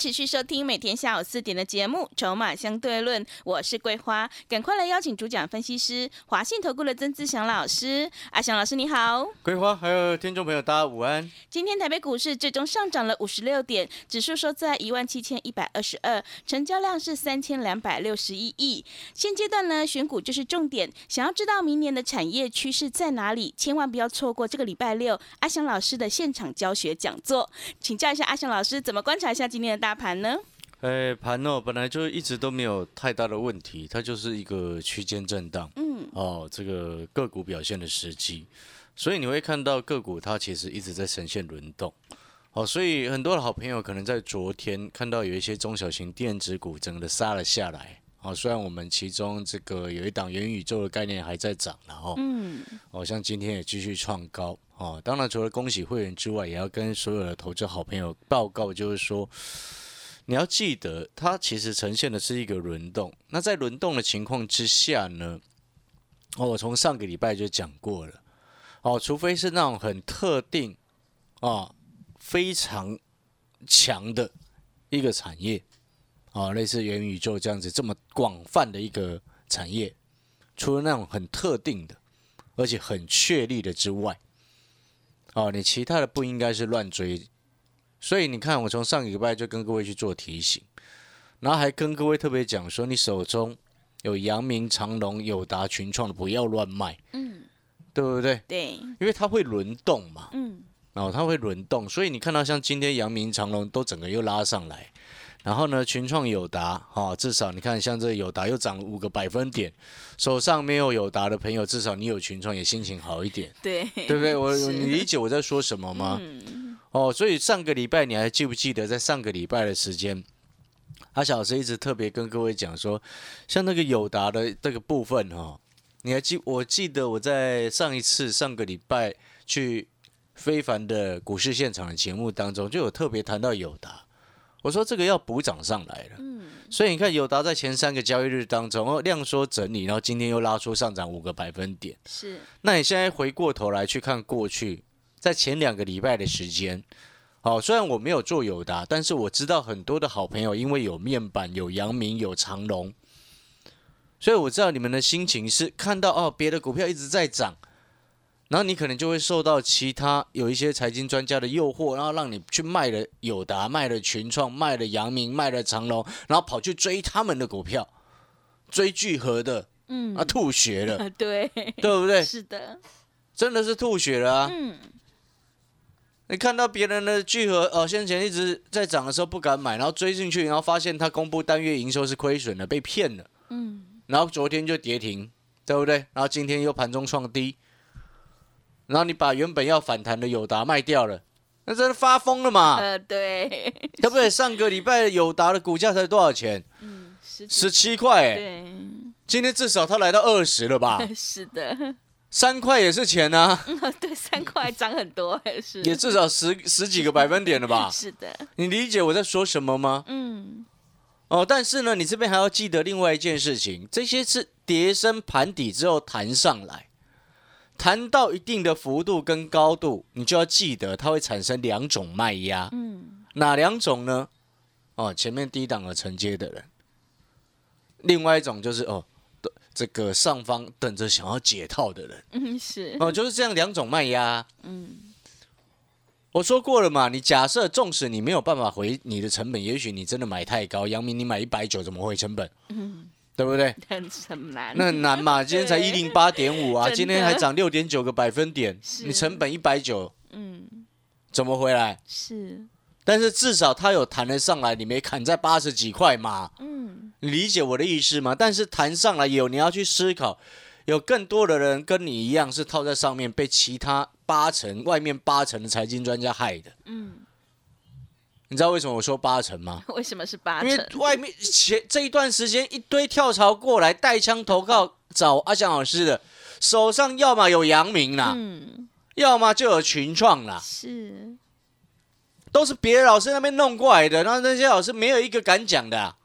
持续收听每天下午四点的节目《筹码相对论》，我是桂花，赶快来邀请主讲分析师华信投顾的曾志祥老师。阿祥老师你好，桂花还有听众朋友，大家午安。今天台北股市最终上涨了五十六点，指数收在一万七千一百二十二，成交量是三千两百六十一亿。现阶段呢，选股就是重点，想要知道明年的产业趋势在哪里，千万不要错过这个礼拜六阿祥老师的现场教学讲座。请教一下阿祥老师，怎么观察一下今天的大盘呢？哎，盘哦，本来就一直都没有太大的问题，它就是一个区间震荡。嗯，哦，这个个股表现的时机，所以你会看到个股它其实一直在呈现轮动。哦，所以很多的好朋友可能在昨天看到有一些中小型电子股整个的杀了下来。哦，虽然我们其中这个有一档元宇宙的概念还在涨，然后，嗯，哦，像今天也继续创高。哦，当然除了恭喜会员之外，也要跟所有的投资好朋友报告，就是说。你要记得，它其实呈现的是一个轮动。那在轮动的情况之下呢，哦，我从上个礼拜就讲过了，哦，除非是那种很特定啊、非常强的一个产业，啊，类似元宇宙这样子这么广泛的一个产业，除了那种很特定的，而且很确立的之外，哦，你其他的不应该是乱追。所以你看，我从上个礼拜就跟各位去做提醒，然后还跟各位特别讲说，你手中有阳明、长隆、友达、群创的，不要乱卖，嗯，对不对？对，因为它会轮动嘛，嗯，哦，它会轮动，所以你看到像今天阳明、长隆都整个又拉上来，然后呢，群创、友达，哈、至少你看像这个友达又涨了五个百分点，手上没有友达的朋友，至少你有群创也心情好一点，对，对不对？我是你理解我在说什么吗？嗯，哦，所以上个礼拜你还记不记得，在上个礼拜的时间，阿小老师一直特别跟各位讲说，像那个友达的这个部分哈、哦，你还记？我记得我在上一次上个礼拜去非凡的股市现场的节目当中，就有特别谈到友达，我说这个要补涨上来了。嗯，所以你看，友达在前三个交易日当中，哦，量缩整理，然后今天又拉出上涨五个百分点。是，那你现在回过头来去看过去，在前两个礼拜的时间，好，虽然我没有做友达，但是我知道很多的好朋友因为有面板、有阳明、有长隆，所以我知道你们的心情是看到哦，别的股票一直在涨，然后你可能就会受到其他有一些财经专家的诱惑，然后让你去卖了友达、卖了群创、卖了阳明、卖了长隆，然后跑去追他们的股票，追聚合的嗯啊，吐血了，啊，对，对不对？是的，真的是吐血了啊！嗯，你看到别人的聚合哦，先前一直在涨的时候不敢买，然后追进去，然后发现他公布单月营收是亏损的，被骗了，嗯，然后昨天就跌停，对不对？然后今天又盘中创低，然后你把原本要反弹的友达卖掉了，那真的发疯了嘛，呃，对，对不对？上个礼拜友达的股价才多少钱？嗯，十十七块，哎，对，今天至少它来到二十了吧？是的，三块也是钱啊，对，三块涨很多，是，也至少十十几个百分点了吧？是的，你理解我在说什么吗？嗯，哦，但是呢，你这边还要记得另外一件事情，这些是跌升盘底之后弹上来，弹到一定的幅度跟高度，你就要记得它会产生两种卖压，嗯，哪两种呢？哦，前面低档的承接的人，另外一种就是哦，等这个上方等着想要解套的人，嗯，是，哦，就是这样两种卖压。嗯，我说过了嘛，你假设纵使你没有办法回你的成本，也许你真的买太高，阳明你买一百九怎么回成本？嗯，对不对？很很难，那很难嘛，今天才一零八点五啊，今天还涨六点九个百分点，你成本一百九嗯，怎么回来？是，但是至少它有弹得上来，你没砍在八十几块嘛？嗯，你理解我的意思吗？但是弹上来有，你要去思考，有更多的人跟你一样是套在上面，被其他八成、外面八成的财经专家害的。嗯，你知道为什么我说八成吗？为什么是八成因为？外面前这一段时间一堆跳槽过来带枪投靠找阿翔老师的，手上要么有阳明啦，嗯，要么就有群创啦，是，都是别的老师那边弄过来的，然后那些老师没有一个敢讲的啊、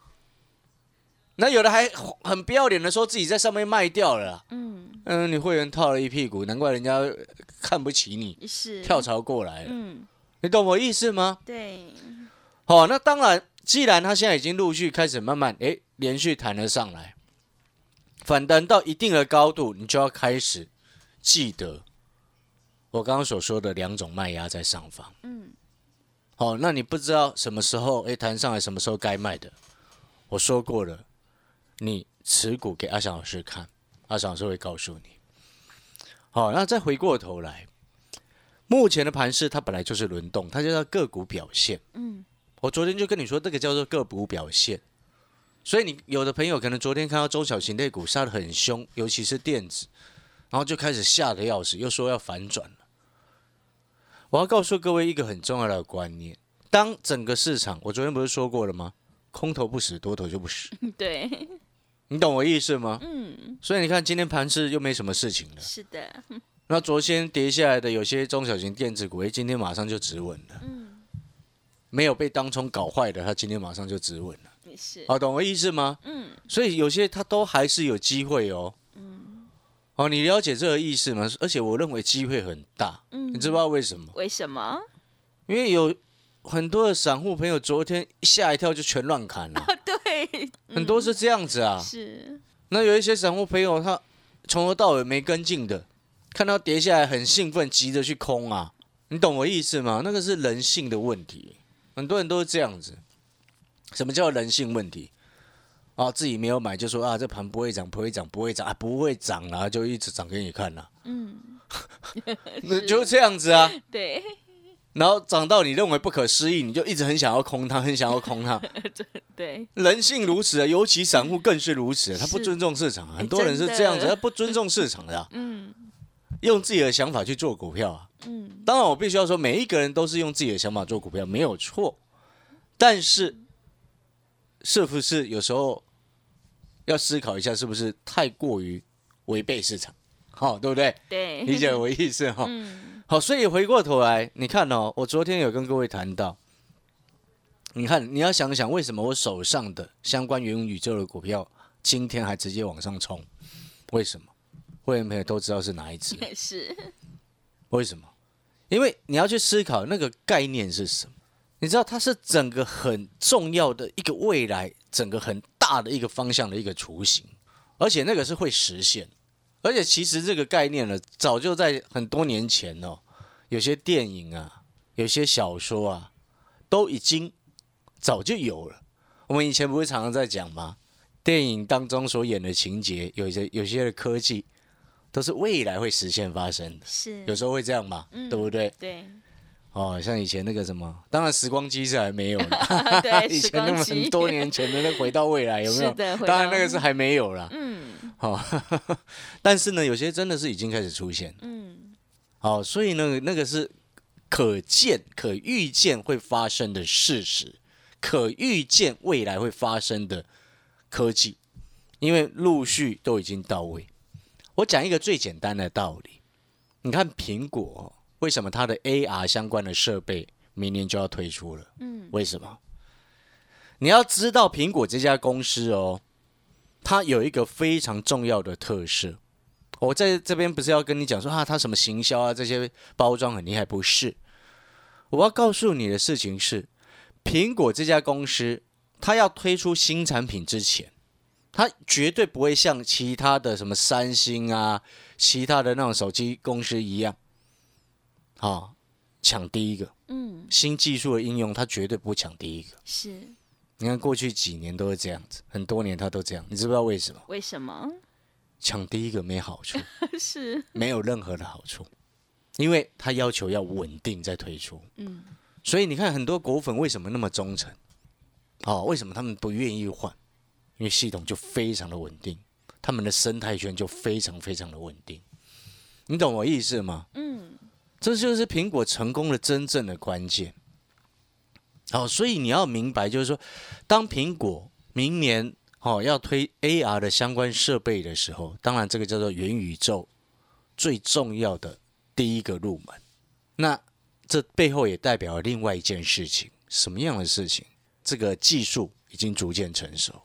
那有的还很不要脸的说自己在上面卖掉了，嗯，嗯，你会员套了一屁股，难怪人家看不起你，是跳，槽过来了，嗯，你懂我意思吗？对，好、那当然，既然他现在已经陆续开始慢慢诶连续弹了上来，反弹到一定的高度，你就要开始记得我刚刚所说的两种卖压在上方。嗯，好、那你不知道什么时候诶弹上来，什么时候该卖的，我说过了，你持股给阿翔老师看，阿翔老师会告诉你。好、那再回过头来，目前的盘势它本来就是轮动，它就叫个股表现。嗯，我昨天就跟你说，这个叫做个股表现。所以你有的朋友可能昨天看到中小型类股杀得很凶，尤其是电子，然后就开始吓得要死，又说要反转了。我要告诉各位一个很重要的观念：当整个市场，我昨天不是说过了吗？空头不死，多头就不死。对，你懂我意思吗？嗯，所以你看今天盘市又没什么事情了。是的，那昨天跌下来的有些中小型电子股，哎，今天马上就止稳了。嗯，没有被当冲搞坏的，它今天马上就止稳了。也是，好，懂我意思吗？嗯，所以有些它都还是有机会哦。嗯，哦，你了解这个意思吗？而且我认为机会很大。嗯你知不知道为什么？为什么？因为有很多的散户朋友昨天吓一跳就全乱砍了，对，很多是这样子啊。是，那有一些散户朋友他从头到尾没跟进的，看到跌下来很兴奋，急着去空啊。你懂我意思吗？那个是人性的问题，很多人都是这样子。什么叫人性问题？啊，自己没有买就说啊，这盘不会涨，不会涨，不会涨啊，不会涨啊，就一直涨给你看啦。嗯，那就这样子啊。对，然后涨到你认为不可思议，你就一直很想要空它，很想要空它。对，人性如此啊，尤其散户更是如此，他不尊重市场啊，很多人是这样子，他不尊重市场的啊、嗯用自己的想法去做股票啊。嗯，当然，我必须要说，每一个人都是用自己的想法做股票，没有错。但是，是不是有时候要思考一下，是不是太过于违背市场？好、对不对？对，理解我意思哈、嗯，好，所以回过头来，你看哦，我昨天有跟各位谈到，你看你要想想，为什么我手上的相关元宇宙的股票今天还直接往上冲？为什么？会员朋友都知道是哪一只？是，为什么？因为你要去思考那个概念是什么。你知道它是整个很重要的一个未来，整个很大的一个方向的一个雏形，而且那个是会实现。而且其实这个概念呢，早就在很多年前哦，有些电影啊，有些小说啊，都已经早就有了。我们以前不是常常在讲吗？电影当中所演的情节，有些有些的科技，都是未来会实现发生的。是，有时候会这样嘛，嗯对不对？对，哦，像以前那个什么，当然时光机是还没有的，对，以前那么多年前的那回到未来有没有？当然那个是还没有啦。嗯好、但是呢，有些真的是已经开始出现。嗯，好、所以呢，那个是可见、可预见会发生的事实，可预见未来会发生的科技，因为陆续都已经到位。我讲一个最简单的道理，你看苹果为什么它的 AR 相关的设备明年就要推出了？嗯，为什么？你要知道苹果这家公司哦，它有一个非常重要的特色。我在这边不是要跟你讲说啊，它什么行销啊，这些包装很厉害，不是。我要告诉你的事情是，苹果这家公司，它要推出新产品之前，它绝对不会像其他的什么三星啊、其他的那种手机公司一样，啊，抢第一个。嗯，新技术的应用，它绝对不抢第一个。是，你看过去几年都是这样子，很多年它都这样，你知不知道为什么？为什么？抢第一个没好处，是，没有任何的好处，因为它要求要稳定再推出。嗯，所以你看很多果粉为什么那么忠诚？哦，为什么他们不愿意换？因为系统就非常的稳定，他们的生态圈就非常非常的稳定。你懂我意思吗？嗯，这就是苹果成功的真正的关键。好，所以你要明白，就是说，当苹果明年哦要推 AR 的相关设备的时候，当然这个叫做元宇宙最重要的第一个入门。那这背后也代表了另外一件事情，什么样的事情？这个技术已经逐渐成熟。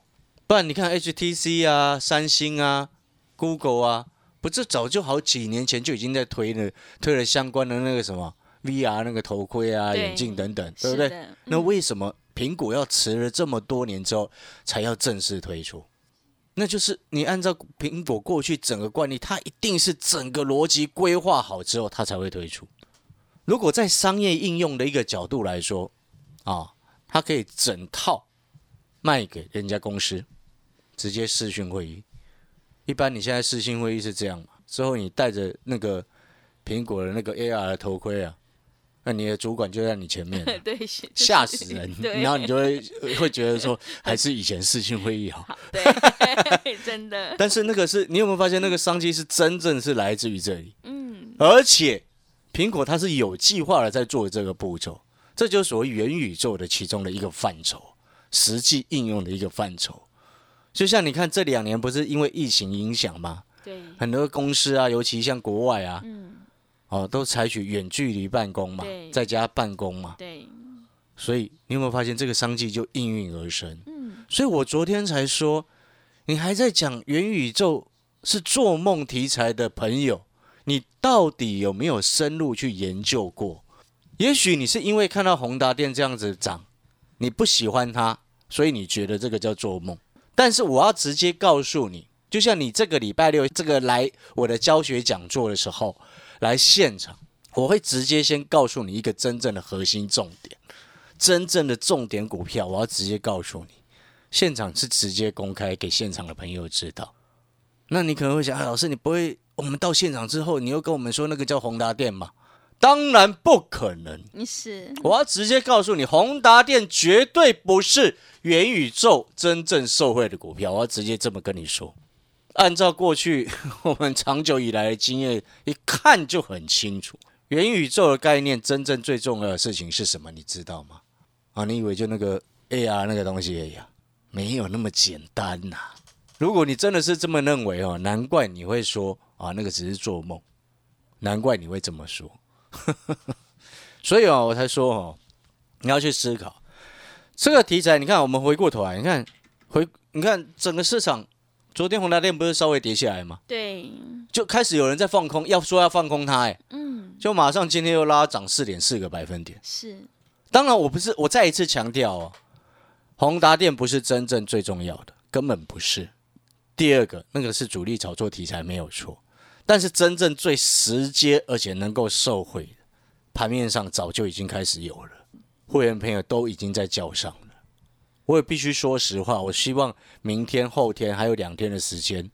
不然你看 HTC 啊、三星啊、Google 啊，不是早就好几年前就已经在推了推了相关的那个什么 VR 那个头盔啊、眼镜等等，对不对？那为什么苹果要迟了这么多年之后才要正式推出？那就是你按照苹果过去整个惯例，它一定是整个逻辑规划好之后，它才会推出。如果在商业应用的一个角度来说，啊，它可以整套卖给人家公司，直接视讯会议。一般你现在视讯会议是这样嘛？之后你戴着那个苹果的那个 AR 的头盔啊，那你的主管就在你前面，对，吓死人，然后你就会会觉得说，还是以前视讯会议好。好，对，真的，但是那个是你有没有发现，那个商机是真正是来自于这里，嗯，而且苹果它是有计划的在做这个步骤，这就是所谓元宇宙的其中的一个范畴，实际应用的一个范畴。就像你看这两年不是因为疫情影响吗？对，很多公司啊，尤其像国外啊，嗯，哦，都采取远距离办公嘛，在家办公嘛，对，所以你有没有发现这个商机就应运而生？嗯，所以我昨天才说，你还在讲元宇宙是做梦题材的朋友，你到底有没有深入去研究过？也许你是因为看到宏达电这样子涨，你不喜欢它，所以你觉得这个叫做梦。但是我要直接告诉你，就像你这个礼拜六这个来我的教学讲座的时候，来现场，我会直接先告诉你一个真正的核心重点，真正的重点股票，我要直接告诉你。现场是直接公开给现场的朋友知道。那你可能会想，哎，老师，你不会我们到现场之后，你又跟我们说那个叫宏达电吗？当然不可能。你是，我要直接告诉你，宏达电绝对不是元宇宙真正受惠的股票。我要直接这么跟你说。按照过去 我们长久以来的经验，一看就很清楚，元宇宙的概念真正最重要的事情是什么？你知道吗？啊，你以为就那个 AR 那个东西而已啊？没有那么简单呐、如果你真的是这么认为哦，难怪你会说啊，那个只是做梦，难怪你会这么说。所以哦，我才说哦，你要去思考这个题材。你看，我们回过头来，你看回，你看整个市场，昨天宏达电不是稍微跌下来吗？对，就开始有人在放空，要说要放空它，哎，嗯，就马上今天又拉涨四点四个百分点。是，当然，我不是，我再一次强调哦，宏达电不是真正最重要的，根本不是。第二个，那个是主力炒作题材没有错，但是真正最直接而且能够受惠的，盘面上早就已经开始有了，会员朋友都已经在叫上了。我也必须说实话，我希望明天、后天还有两天的时间，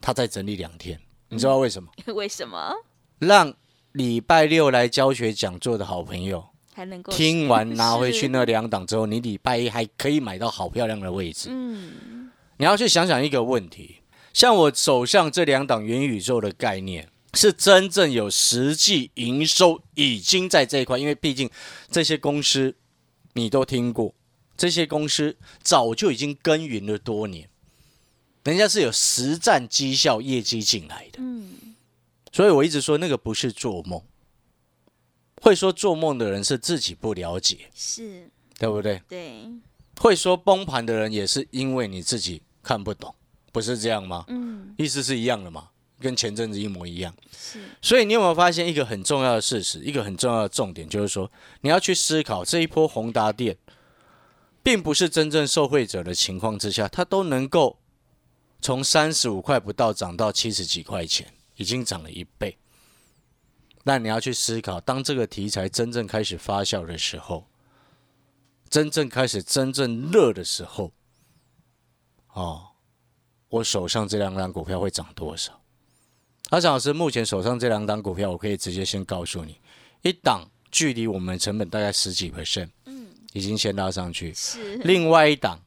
他再整理两天。你知道为什么？为什么让礼拜六来教学讲座的好朋友还能够听完拿回去那 两档之后，你礼拜一还可以买到好漂亮的位置。嗯，你要去想想一个问题，像我手上这两档元宇宙的概念，是真正有实际营收，已经在这一块，因为毕竟这些公司你都听过，这些公司早就已经耕耘了多年，人家是有实战绩效业绩进来的。嗯，所以我一直说那个不是做梦，会说做梦的人是自己不了解，是，对不对？对，会说崩盘的人也是因为你自己看不懂，不是这样吗？嗯，意思是一样的嘛，跟前阵子一模一样。是，所以你有没有发现一个很重要的事实，一个很重要的重点，就是说你要去思考这一波宏达电，并不是真正受惠者的情况之下，它都能够从三十五块不到涨到七十几块钱，已经涨了一倍。那你要去思考，当这个题材真正开始发酵的时候，真正开始真正热的时候，哦，我手上这两档股票会涨多少？阿蒋老师目前手上这两档股票，我可以直接先告诉你，一档距离我们成本大概十几 percent，嗯，已经先拉上去；是，另外一档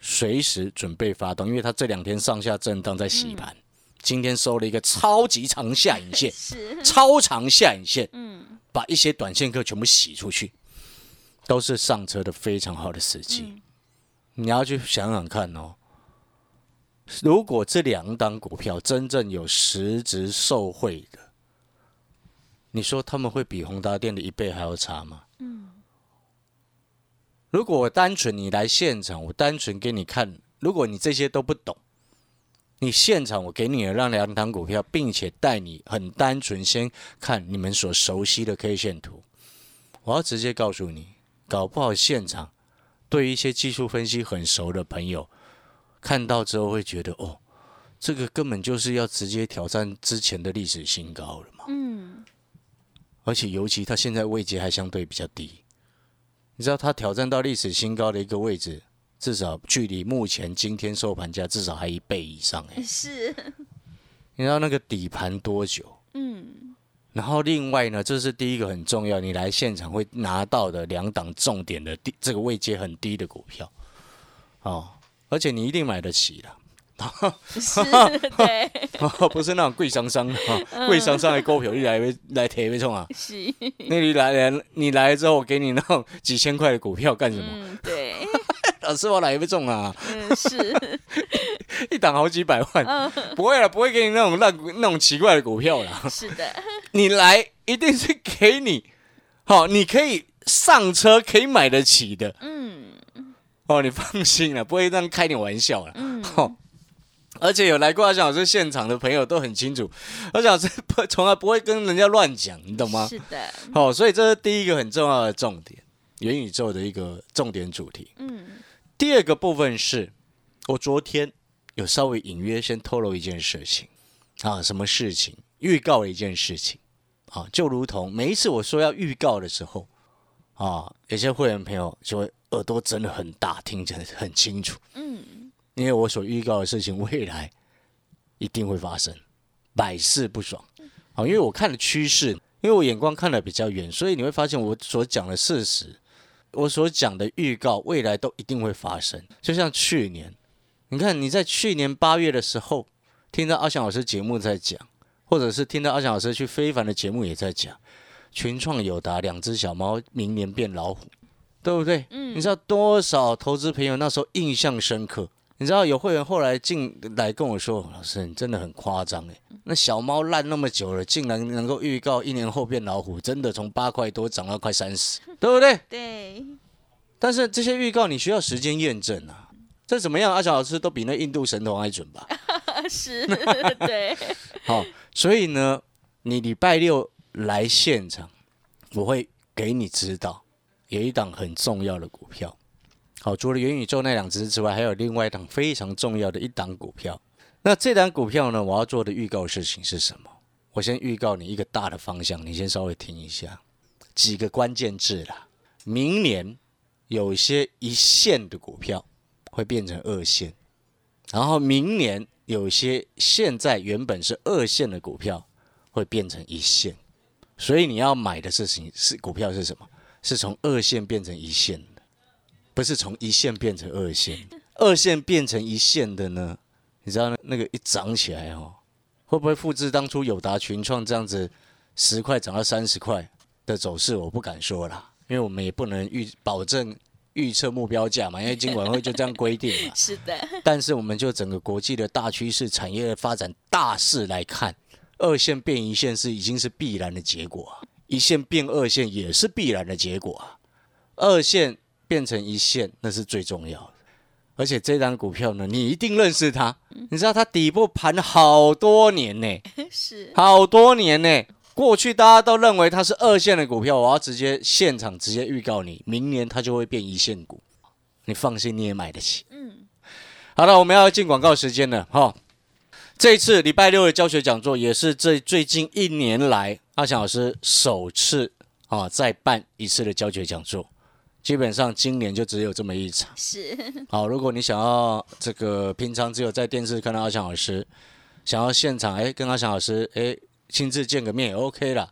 随时准备发动，因为它这两天上下震荡在洗盘，今天收了一个超级长下影线，是，超长下影线，嗯，把一些短线客全部洗出去。都是上车的非常好的时机。你要去想想看哦，如果这两档股票真正有实质受贿的，你说他们会比宏达电的一倍还要差吗？嗯。如果我单纯你来现场，我单纯给你看，如果你这些都不懂，你现场我给你让两档股票，并且带你很单纯先看你们所熟悉的 K 线图，我要直接告诉你，搞不好现场对于一些技术分析很熟的朋友，看到之后会觉得哦，这个根本就是要直接挑战之前的历史新高了嘛。嗯。而且尤其它现在位阶还相对比较低。你知道它挑战到历史新高的一个位置，至少距离目前今天收盘价至少还一倍以上哎。是。你知道那个底盘多久？嗯。然后另外呢，这是第一个很重要，你来现场会拿到的两档重点的低这个位阶很低的股票，哦，而且你一定买得起的。是，对，不是那种贵商商哈，贵商商的股票你来来提没冲啊？是，那你来来，你来之后我给你那种几千块的股票干什么？对，老师我来不中啊？嗯，是，一档好几百万，不会了，不会给你那种烂那种奇怪的股票了。是的，你来一定是给你，好，你可以上车可以买得起的。嗯，哦，你放心了，不会这样开你玩笑了。嗯，好。而且有来过阿翔老师现场的朋友都很清楚，阿翔老师不从来不会跟人家乱讲，你懂吗？是的。哦，所以这是第一个很重要的重点，元宇宙的一个重点主题。嗯。第二个部分是，我昨天有稍微隐约先透露一件事情啊，什么事情？预告了一件事情啊，就如同每一次我说要预告的时候啊，有些会员朋友就会耳朵真的很大，听得很清楚。嗯。因为我所预告的事情，未来一定会发生，百试不爽。好，因为我看的趋势，因为我眼光看的比较远，所以你会发现我所讲的事实，我所讲的预告，未来都一定会发生。就像去年，你看你在去年八月的时候，听到阿翔老师节目在讲，或者是听到阿翔老师去非凡的节目也在讲，群创有达两只小猫明年变老虎，对不对？嗯。你知道多少投资朋友那时候印象深刻？你知道有会员后来进来跟我说：“老师，你真的很夸张哎，那小猫烂那么久了，竟然能够预告一年后变老虎，真的从八块多涨到快三十，对不对？”对。但是这些预告你需要时间验证啊，这怎么样？阿小老师都比那印度神童还准吧？是，对。好，所以呢，你礼拜六来现场，我会给你指导，有一档很重要的股票。好，除了元宇宙那两只之外，还有另外一档非常重要的一档股票。那这档股票呢，我要做的预告事情是什么？我先预告你一个大的方向，你先稍微听一下几个关键字啦。明年有些一线的股票会变成二线，然后明年有些现在原本是二线的股票会变成一线，所以你要买的事情是股票是什么？是从二线变成一线的。不是从一线变成二线，二线变成一线的呢？你知道那那个一涨起来哦，会不会复制当初友达群创这样子十块涨到三十块的走势？我不敢说了，因为我们也不能预保证预测目标价嘛，因为金管会就这样规定嘛。是的。但是我们就整个国际的大趋势、产业的发展大势来看，二线变一线是已经是必然的结果，一线变二线也是必然的结果啊，二线。变成一线，那是最重要的。而且这张股票呢，你一定认识它。你知道它底部盘好多年呢，是好多年呢。过去大家都认为它是二线的股票，我要直接现场直接预告你，明年它就会变一线股。你放心，你也买得起。嗯，好了，我们要进广告时间了哈。这一次礼拜六的教学讲座，也是这最近一年来阿强老师首次啊再办一次的教学讲座。基本上今年就只有这么一场。是。好，如果你想要这个平常只有在电视看到阿强老师，想要现场哎跟阿强老师哎亲自见个面也 OK 啦。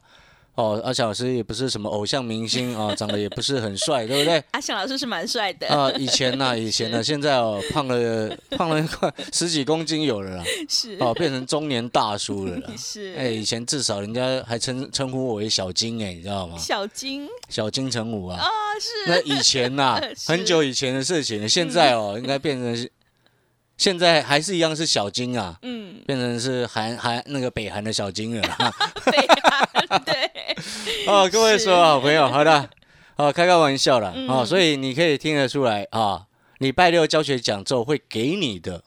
哦，阿翔老师也不是什么偶像明星啊，长得也不是很帅，对不对？阿翔老师是蛮帅的，啊，以前呢、以前呢、现在哦，胖了胖了快十几公斤有了啦，是哦，变成中年大叔了啦。是，哎，以前至少人家还称称呼我为小金哎，你知道吗？小金小金城武啊。啊，是那以前呐、是很久以前的事情了，现在哦，应该变成是，现在还是一样是小金啊，嗯，变成是韩韩那个北韩的小金了啦。对啊，对，哦，各位所有好朋友，好的，哦，开开玩笑啦。嗯。哦，所以你可以听得出来啊，礼拜六教学讲座会给你的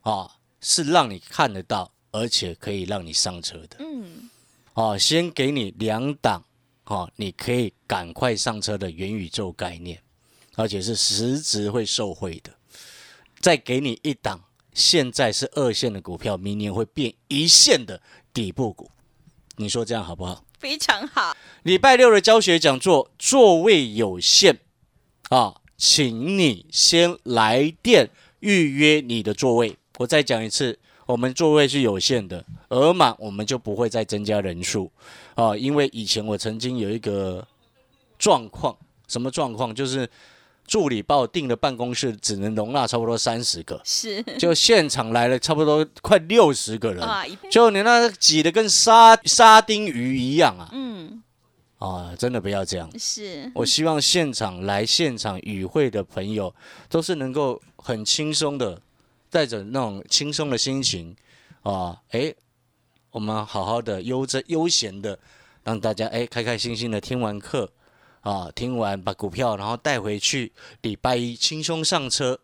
啊，是让你看得到，而且可以让你上车的。嗯，哦。先给你两档哦，你可以赶快上车的元宇宙概念，而且是实质会受惠的。再给你一档，现在是二线的股票，明年会变一线的底部股，你说这样好不好？非常好，礼拜六的教学讲座座位有限啊，请你先来电预约你的座位。我再讲一次，我们座位是有限的，额满我们就不会再增加人数啊，因为以前我曾经有一个状况，什么状况？就是助理把我订的办公室只能容纳差不多三十个，是。就现场来了差不多快六十个人，啊，就你那挤得跟沙沙丁鱼一样啊！嗯，啊，真的不要这样。是。我希望现场来现场与会的朋友，都是能够很轻松的，带着那种轻松的心情啊，诶，我们好好的悠着悠闲的，让大家诶开开心心的听完课啊，听完把股票然后带回去，礼拜一轻松上车，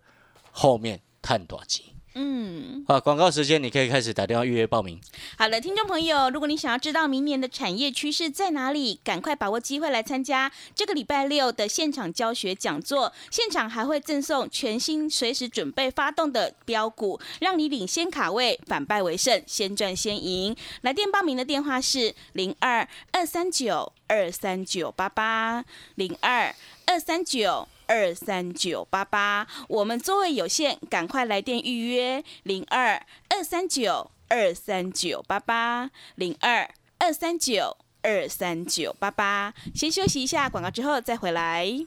后面探短期。嗯。好，广告时间你可以开始打电话预约报名。好的，听众朋友，如果你想要知道明年的产业趋势在哪里，赶快把握机会来参加这个礼拜六的现场教学讲座。现场还会赠送全新、随时准备发动的标股，让你领先卡位，反败为胜，先赚先赢。来电报名的电话是零二二三九二三九八八零二二三九。二三九八八，我们座位有限，赶快来电预约零二二三九二三九八八零二二三九二三九八八。先休息一下广告，之后再回来。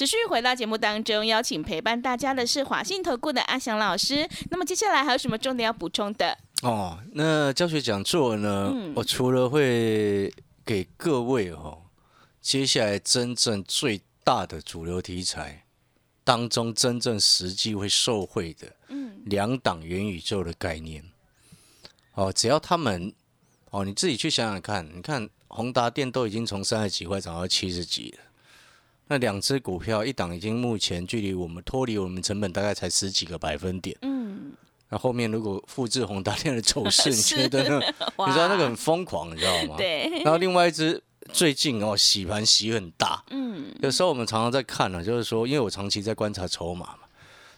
持续回到节目当中，邀请陪伴大家的是华信投顾的阿翔老师。那么接下来还有什么重点要补充的？哦，那教学讲座呢？嗯我除了会给各位哦，接下来真正最大的主流题材当中，真正实际会受惠的，嗯，两档元宇宙的概念。哦，只要他们哦，你自己去想想看，你看宏达电都已经从三十几块涨到七十几了。那两只股票，一档已经目前距离我们脱离我们成本大概才十几个百分点。嗯，那后面如果复制宏达电的走势，你 觉得呢？你知道那个很疯狂，你知道吗？。对，然后另外一只最近哦洗盘洗很大，嗯，有时候我们常常在看呢、就是说，因为我长期在观察筹码嘛，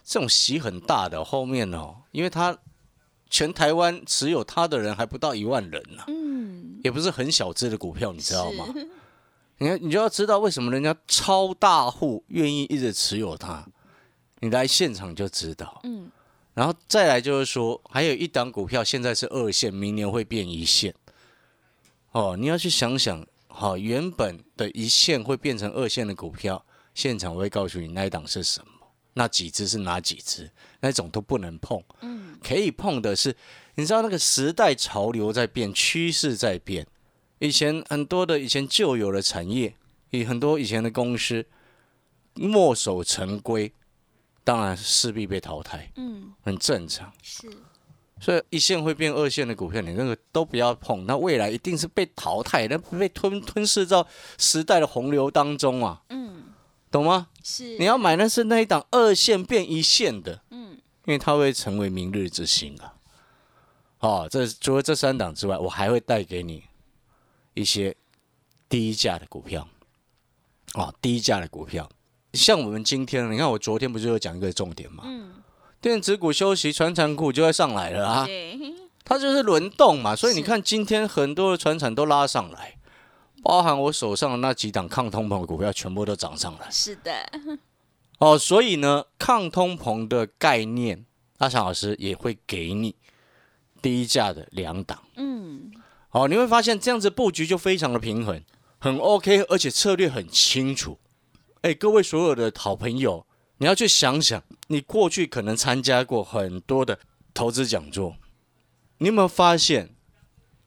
这种洗很大的后面哦，因为它全台湾持有它的人还不到一万人呢、嗯，也不是很小只的股票，你知道吗？是？你看，你就要知道为什么人家超大户愿意一直持有它，你来现场就知道。嗯，然后再来就是说，还有一档股票现在是二线，明年会变一线。哦，你要去想想，好、原本的一线会变成二线的股票，现场我会告诉你那一档是什么，那几只是哪几只，那种都不能碰。嗯，可以碰的是，你知道那个时代潮流在变，趋势在变。以前很多的以前旧有的产业，以很多以前的公司墨守成规，当然势必被淘汰，嗯，很正常。是，所以一线会变二线的股票，你那个都不要碰，那未来一定是被淘汰，那被吞吞噬到时代的洪流当中啊，嗯，懂吗？是，你要买那是那一档二线变一线的，嗯，因为它会成为明日之星啊。哦，这除了这三档之外，我还会带给你一些低价的股票，哦，低价的股票，像我们今天，你看我昨天不是有讲一个重点吗？嗯，电子股休息，传产股就会上来了啊，对，它就是轮动嘛，所以你看今天很多的传产都拉上来，包含我手上的那几档抗通膨的股票，全部都涨上来。是的，哦，所以呢，抗通膨的概念，阿强老师也会给你低价的两档。嗯，哦，你会发现这样子布局就非常的平衡，很 OK，而且策略很清楚。哎，各位所有的好朋友，你要去想想，你过去可能参加过很多的投资讲座，你有没有发现，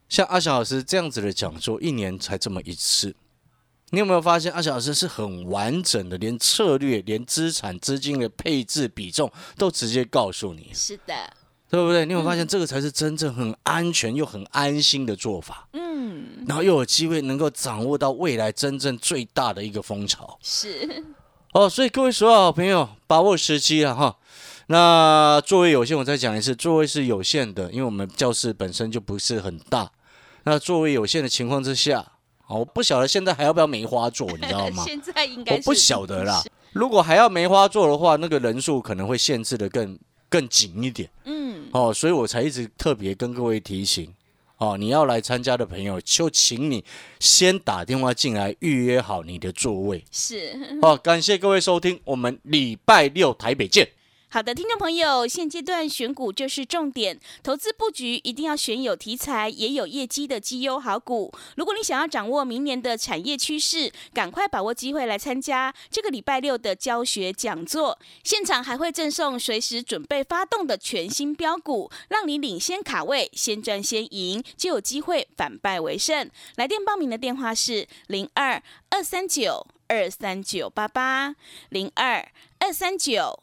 像阿翔老师这样子的讲座，一年才这么一次？你有没有发现阿翔老师是很完整的，连策略、连资产、资金的配置比重都直接告诉你，是的，对不对？你有发现这个才是真正很安全又很安心的做法？嗯，然后又有机会能够掌握到未来真正最大的一个风潮是，哦，所以各位所有好朋友，把握时机了哈。那座位有限，我再讲一次，座位是有限的，因为我们教室本身就不是很大。那座位有限的情况之下，哦，我不晓得现在还要不要梅花座，你知道吗？现在应该是我不晓得啦。如果还要梅花座的话，那个人数可能会限制的更更紧一点嗯，哦，所以我才一直特别跟各位提醒哦，你要来参加的朋友，就请你先打电话进来预约好你的座位是。哦。感谢各位收听，我们礼拜六台北见。好的，听众朋友，现阶段选股就是重点，投资布局一定要选有题材也有业绩的绩优好股。如果你想要掌握明年的产业趋势，赶快把握机会来参加这个礼拜六的教学讲座，现场还会赠送随时准备发动的全新标股，让你领先卡位，先赚先赢，就有机会反败为胜。来电报名的电话是零二二三九二三九八八零二二三九。